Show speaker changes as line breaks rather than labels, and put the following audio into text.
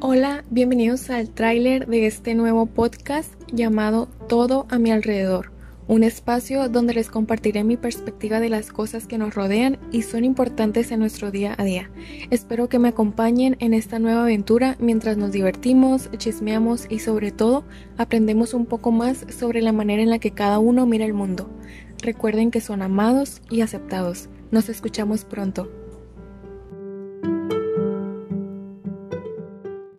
Hola, bienvenidos al tráiler de este nuevo podcast llamado Todo a mi alrededor, un espacio donde les compartiré mi perspectiva de las cosas que nos rodean y son importantes en nuestro día a día. Espero que me acompañen en esta nueva aventura mientras nos divertimos, chismeamos y sobre todo aprendemos un poco más sobre la manera en la que cada uno mira el mundo. Recuerden que son amados y aceptados. Nos escuchamos pronto.